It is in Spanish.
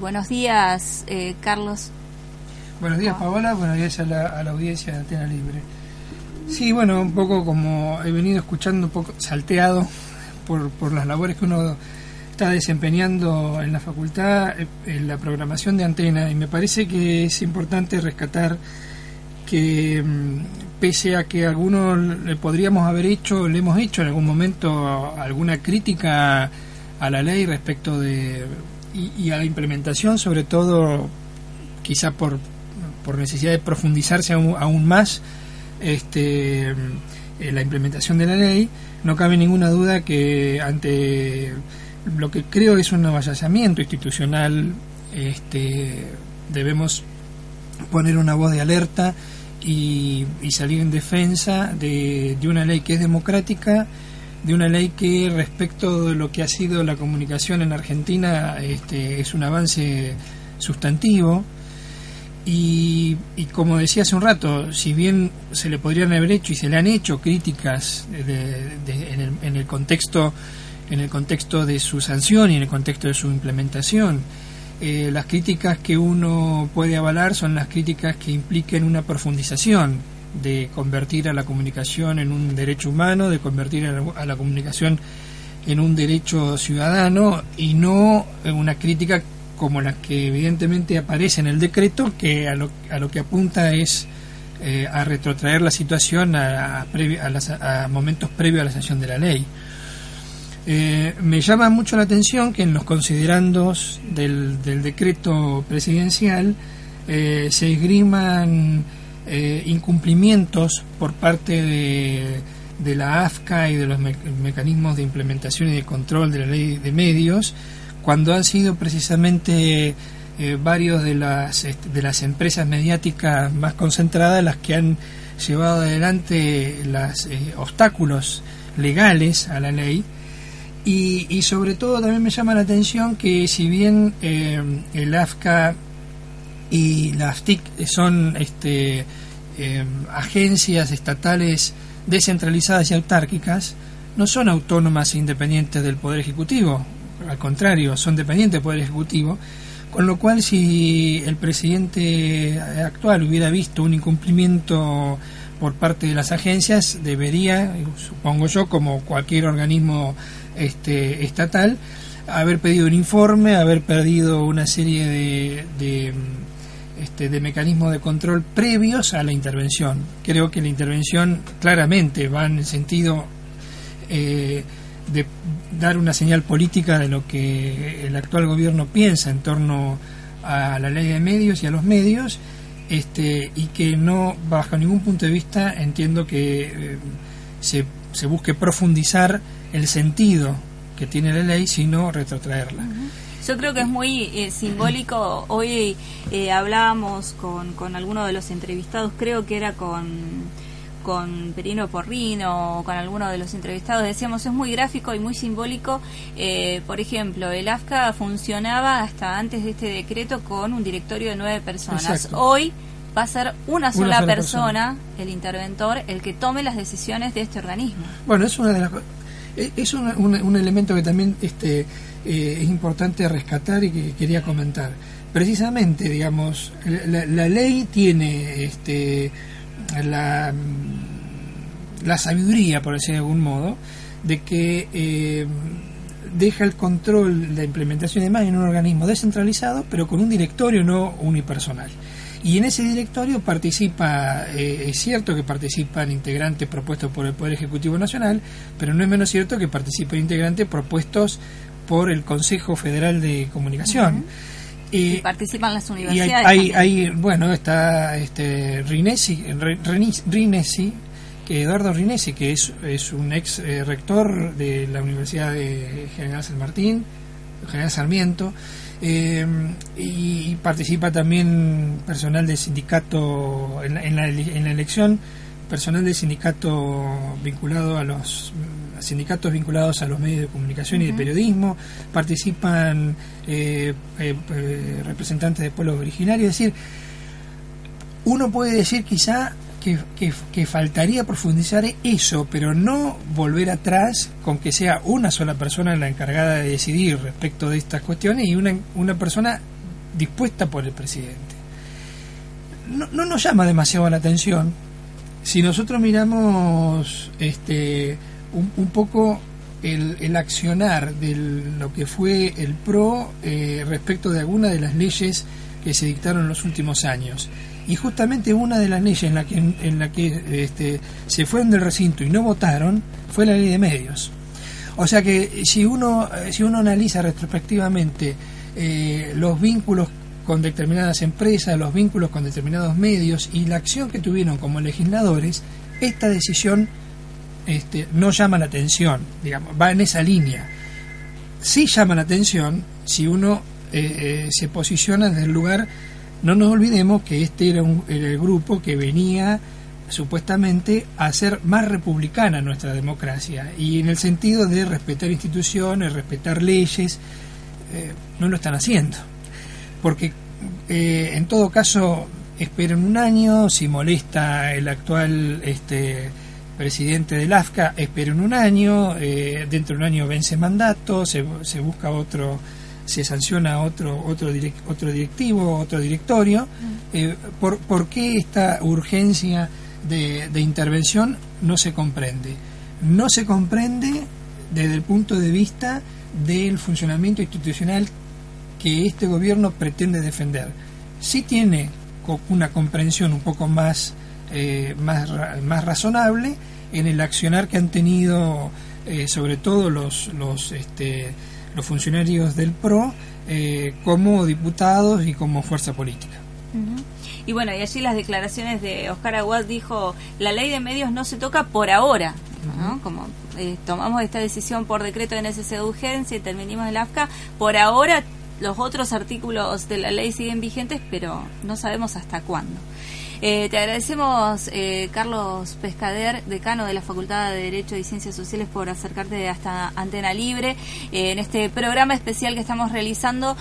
Buenos días, eh, Carlos. Buenos días, Paola. Buenos días a la, audiencia de Antena Libre. Sí, bueno, un poco como he venido escuchando, un poco salteado por, por las labores que uno está desempeñando en la facultad, eh, en la programación de Antena, y me parece que es importante rescatar que mm, pese a que algunos le podríamos haber hecho, le hemos hecho en algún momento alguna crítica a la ley respecto de y, a la implementación, sobre todo quizá por, por necesidad de profundizarse aún, más este, en la implementación de la ley, no cabe ninguna duda que ante lo que creo es un avasallamiento institucional, este, debemos poner una voz de alerta y, y salir en defensa de, de una ley que es democrática de una ley que respecto de lo que ha sido la comunicación en Argentina este, es un avance sustantivo. Y, como decía hace un rato, si bien se le podrían haber hecho y se le han hecho críticas en, el, contexto en el contexto de su sanción y en el contexto de su implementación, eh, las críticas que uno puede avalar son las críticas que impliquen una profundización de convertir a la comunicación en un derecho humano, de convertir a la, comunicación en un derecho ciudadano y no en una crítica como la que evidentemente aparece en el decreto, que a lo, a lo que apunta es eh, a retrotraer la situación a, a, momentos previos a la sanción de la ley. Eh, me llama mucho la atención que en los considerandos del, del decreto presidencial eh, se esgriman eh, incumplimientos por parte de, de, la AFCA y de los mecanismos de implementación y de control de la ley de medios, cuando han sido precisamente eh, varios de las, de las empresas mediáticas más concentradas las que han llevado adelante los eh, obstáculos legales a la ley. Y, y, sobre todo también me llama la atención que si bien el AFCA y las TIC son este, eh, agencias estatales descentralizadas y autárquicas, no son autónomas e independientes del Poder Ejecutivo, al contrario, son dependientes del Poder Ejecutivo, con lo cual si el presidente actual hubiera visto un incumplimiento por parte de las agencias, debería, supongo yo, como cualquier organismo este, estatal, haber pedido un informe, haber pedido una serie de este, de mecanismos de control previos a la intervención. Creo que la intervención claramente va en el sentido eh, de dar una señal política de lo que el actual gobierno piensa en torno a la ley de medios y a los medios, este, y que no, bajo ningún punto de vista, entiendo que eh, se, se busque profundizar el sentido que tiene la ley, sino retrotraerla. Yo creo que es muy eh, simbólico. Hoy eh, hablábamos con, con alguno de los entrevistados, creo que era con con Perino Porrino o con alguno de los entrevistados, decíamos es muy gráfico y muy simbólico. Eh, por ejemplo, el AFCA funcionaba hasta antes de este decreto con un directorio de nueve personas. Hoy va a ser una sola, persona, el interventor, el que tome las decisiones de este organismo. Bueno, es una de las es un, un, elemento que también este, eh, es importante rescatar y que quería comentar. Precisamente, digamos, la, ley tiene este, la, la, sabiduría, por decir de algún modo, de que eh, deja el control, la implementación de más en un organismo descentralizado, pero con un directorio no unipersonal. Y en ese directorio participa, eh, es cierto que participan integrantes propuestos por el Poder Ejecutivo Nacional, pero no es menos cierto que participan integrantes propuestos por el Consejo Federal de Comunicación. y participan las universidades. Y hay, bueno, está este Rinesi, Rinesi, que Eduardo Rinesi, que es, es un ex eh, rector de la Universidad de General San Martín, General Sarmiento, eh, y participa también personal del sindicato en la, en la, elección, personal del sindicato vinculado a los sindicatos vinculados a los medios de comunicación y de periodismo, participan eh, eh, representantes de pueblos originarios, es decir, uno puede decir quizá que, faltaría profundizar eso, pero no volver atrás con que sea una sola persona la encargada de decidir respecto de estas cuestiones y una, una persona dispuesta por el presidente. No, no nos llama demasiado la atención si nosotros miramos este, un, poco el, accionar de lo que fue el PRO eh, respecto de algunas de las leyes que se dictaron en los últimos años. Y justamente una de las leyes en la que, en la que este, se fueron del recinto y no votaron fue la ley de medios. O sea que si uno, si uno analiza retrospectivamente eh, los vínculos con determinadas empresas, los vínculos con determinados medios y la acción que tuvieron como legisladores, esta decisión este, no llama la atención, digamos, va en esa línea. Sí llama la atención si uno eh, eh, se posiciona desde el lugar, no nos olvidemos que este era, un, era el grupo que venía supuestamente a ser más republicana nuestra democracia y en el sentido de respetar instituciones, respetar leyes, eh, no lo están haciendo. Porque eh, en todo caso esperen un año, si molesta el actual este, presidente del AFCA, esperen un año, eh, dentro de un año vence mandato, se, se busca otro se sanciona otro otro otro directivo, otro directorio. Mm. ¿por, ¿Por qué esta urgencia de, intervención no se comprende. No se comprende desde el punto de vista del funcionamiento institucional que este gobierno pretende defender. Sí tiene una comprensión un poco más, eh, más, más razonable en el accionar que han tenido eh, sobre todo los, los, este, los funcionarios del PRO eh, como diputados y como fuerza política. Y bueno, y allí las declaraciones de Oscar Aguad dijo, la ley de medios no se toca por ahora, ¿no? Como eh, tomamos esta decisión por decreto de necesidad de urgencia y terminamos el AFCA, por ahora los otros artículos de la ley siguen vigentes, pero no sabemos hasta cuándo. Eh, te agradecemos, eh, Carlos Pescader, decano de la Facultad de Derecho y Ciencias Sociales, por acercarte hasta Antena Libre en este programa especial que estamos realizando.